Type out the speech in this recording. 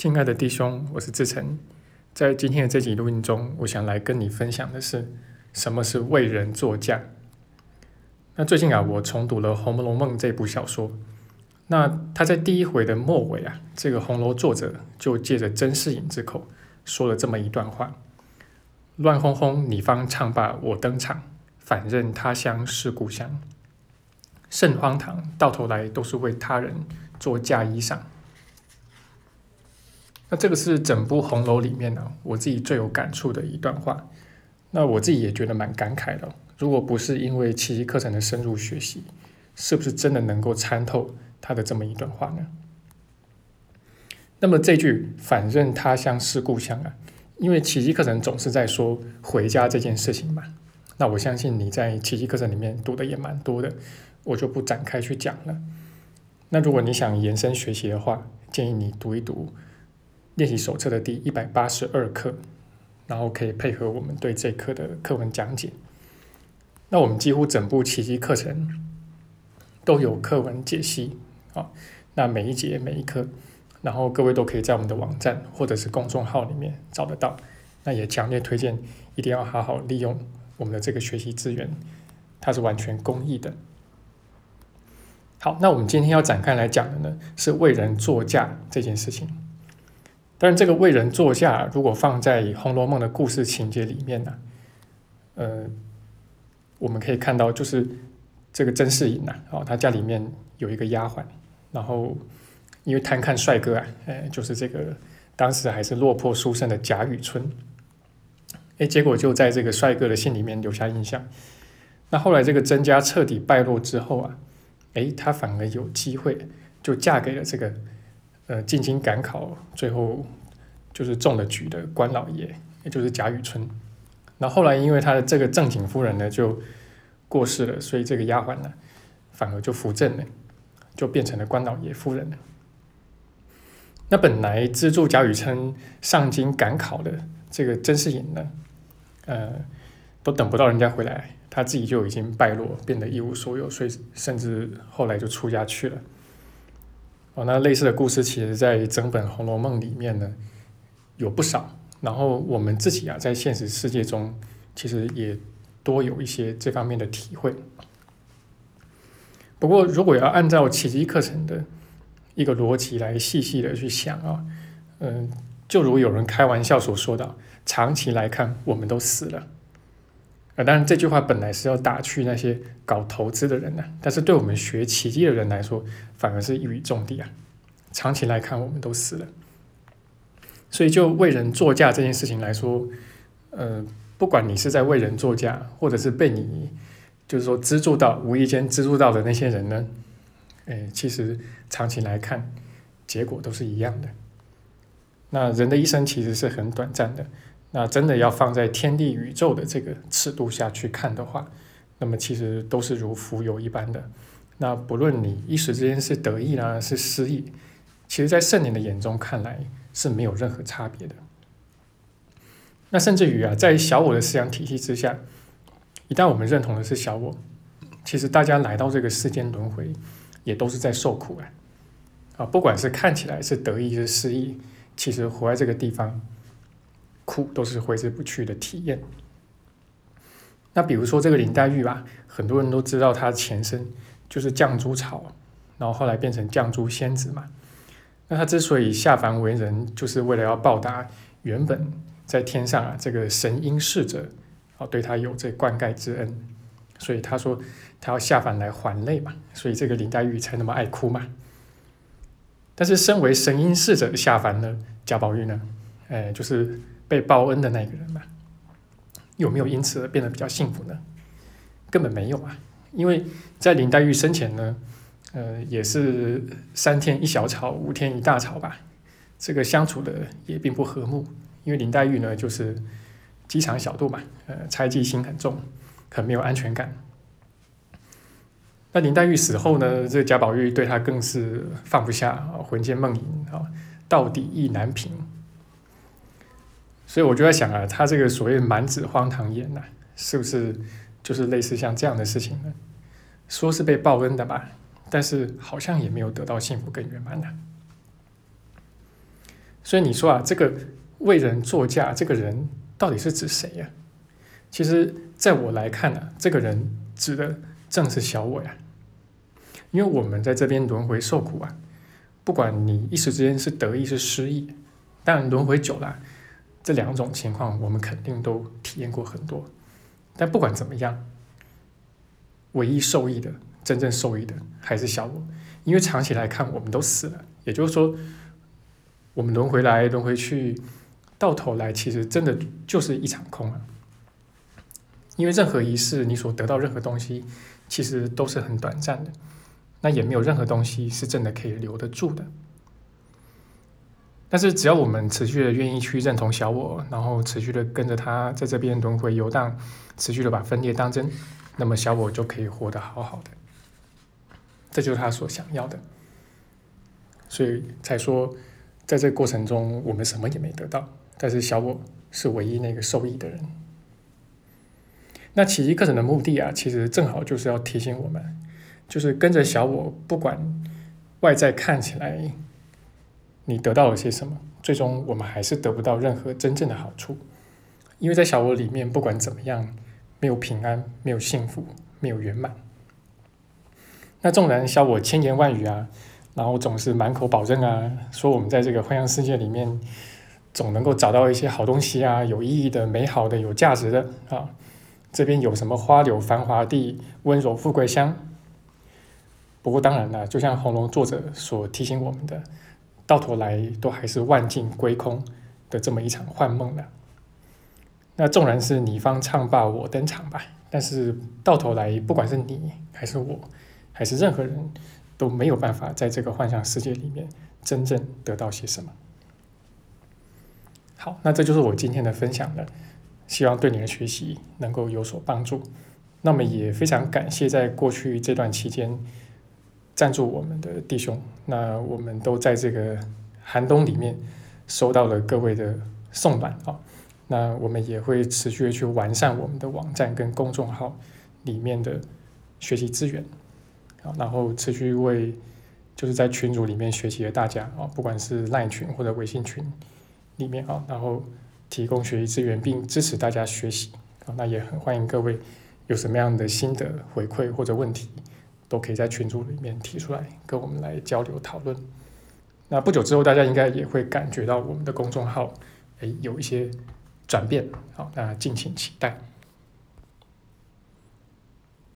亲爱的弟兄，我是志成。在今天的这集录音中，我想来跟你分享的是什么是为人作嫁。那最近啊，我重读了《红楼梦》这部小说。那他在第一回的末尾啊，这个红楼作者就借着甄士隐之口说了这么一段话：“乱哄哄，你方唱罢我登场，反认他乡是故乡。甚荒唐，到头来都是为他人做嫁衣裳。”那这个是整部红楼里面呢，我自己最有感触的一段话。那我自己也觉得蛮感慨的。如果不是因为奇迹课程的深入学习，是不是真的能够参透他的这么一段话呢？那么这句“反认他乡是故乡”啊，因为奇迹课程总是在说回家这件事情嘛。那我相信你在奇迹课程里面读的也蛮多的，我就不展开去讲了。那如果你想延伸学习的话，建议你读一读。练习手册的第一百八十二课，然后可以配合我们对这课的课文讲解。那我们几乎整部奇迹课程都有课文解析啊。那每一节每一课，然后各位都可以在我们的网站或者是公众号里面找得到。那也强烈推荐，一定要好好利用我们的这个学习资源，它是完全公益的。好，那我们今天要展开来讲的呢，是为人作嫁这件事情。但是这个为人作嫁，如果放在《红楼梦》的故事情节里面呢，呃，我们可以看到，就是这个甄士隐呐，哦，他家里面有一个丫鬟，然后因为贪看帅哥啊，哎，就是这个当时还是落魄书生的贾雨村，哎，结果就在这个帅哥的心里面留下印象。那后来这个甄家彻底败落之后啊，哎，他反而有机会就嫁给了这个。呃，进京赶考，最后就是中了举的官老爷，也就是贾雨村。那后来因为他的这个正经夫人呢就过世了，所以这个丫鬟呢反而就扶正了，就变成了官老爷夫人了。那本来资助贾雨村上京赶考的这个甄士隐呢，呃，都等不到人家回来，他自己就已经败落，变得一无所有，所以甚至后来就出家去了。哦，那类似的故事，其实在整本《红楼梦》里面呢有不少。然后我们自己啊，在现实世界中，其实也多有一些这方面的体会。不过，如果要按照奇迹课程的一个逻辑来细细的去想啊，嗯，就如有人开玩笑所说的，长期来看，我们都死了。当然这句话本来是要打趣那些搞投资的人呢，但是对我们学奇迹的人来说，反而是一语中的啊。长期来看，我们都死了，所以就为人作嫁这件事情来说，呃，不管你是在为人作嫁，或者是被你就是说资助到无意间资助到的那些人呢，哎，其实长期来看，结果都是一样的。那人的一生其实是很短暂的。那真的要放在天地宇宙的这个尺度下去看的话，那么其实都是如浮游一般的。那不论你一时之间是得意呢，是失意，其实在圣人的眼中看来是没有任何差别的。那甚至于啊，在小我的思想体系之下，一旦我们认同的是小我，其实大家来到这个世间轮回，也都是在受苦啊。啊，不管是看起来是得意是失意，其实活在这个地方。哭都是挥之不去的体验。那比如说这个林黛玉吧，很多人都知道她前身就是绛珠草，然后后来变成绛珠仙子嘛。那她之所以下凡为人，就是为了要报答原本在天上啊这个神瑛侍者哦对她有这灌溉之恩，所以她说她要下凡来还泪嘛，所以这个林黛玉才那么爱哭嘛。但是身为神瑛侍者下凡呢，贾宝玉呢，哎就是。被报恩的那个人嘛，有没有因此而变得比较幸福呢？根本没有啊！因为在林黛玉生前呢，呃，也是三天一小吵，五天一大吵吧。这个相处的也并不和睦，因为林黛玉呢就是机场小肚嘛，呃，猜忌心很重，很没有安全感。那林黛玉死后呢，这贾宝玉对她更是放不下，魂牵梦萦啊，到底意难平。所以我就在想啊，他这个所谓满纸荒唐言呐，是不是就是类似像这样的事情呢？说是被报恩的吧，但是好像也没有得到幸福跟圆满的。所以你说啊，这个为人作嫁这个人到底是指谁呀？其实，在我来看呢，这个人指的正是小我呀。因为我们在这边轮回受苦啊，不管你一时之间是得意是失意，但轮回久了，这两种情况我们肯定都体验过很多。但不管怎么样，唯一受益的、真正受益的还是小我，因为长期来看，我们都死了。也就是说，我们轮回来轮回去，到头来其实真的就是一场空啊。因为任何一世你所得到任何东西，其实都是很短暂的，那也没有任何东西是真的可以留得住的。但是只要我们持续的愿意去认同小我，然后持续的跟着他在这边轮回游荡，持续的把分裂当真，那么小我就可以活得好好的。这就是他所想要的，所以才说，在这个过程中我们什么也没得到，但是小我是唯一那个受益的人。那奇迹课程的目的啊，其实正好就是要提醒我们，就是跟着小我，不管外在看起来你得到了些什么，最终我们还是得不到任何真正的好处，因为在小我里面，不管怎么样，没有平安，没有幸福，没有圆满。那纵然小我千言万语啊，然后总是满口保证啊，说我们在这个幻想世界里面总能够找到一些好东西啊，有意义的、美好的、有价值的啊。这边有什么花柳繁华地，温柔富贵乡。不过当然了，就像红楼作者所提醒我们的，到头来都还是万境归空的这么一场幻梦了。那纵然是你方唱罢我登场吧，但是到头来，不管是你还是我，还是任何人，都没有办法在这个幻想世界里面真正得到些什么。好，那这就是我今天的分享了。希望对你的学习能够有所帮助。那么也非常感谢在过去这段期间赞助我们的弟兄。那我们都在这个寒冬里面收到了各位的送暖啊。那我们也会持续的去完善我们的网站跟公众号里面的学习资源啊，然后持续为就是在群组里面学习的大家啊，不管是赖群或者微信群里面啊，然后。提供学习资源并支持大家学习啊，那也很欢迎各位有什么样的心得回馈或者问题，都可以在群组里面提出来，跟我们来交流讨论。那不久之后，大家应该也会感觉到我们的公众号，诶有一些转变，好，那敬请期待。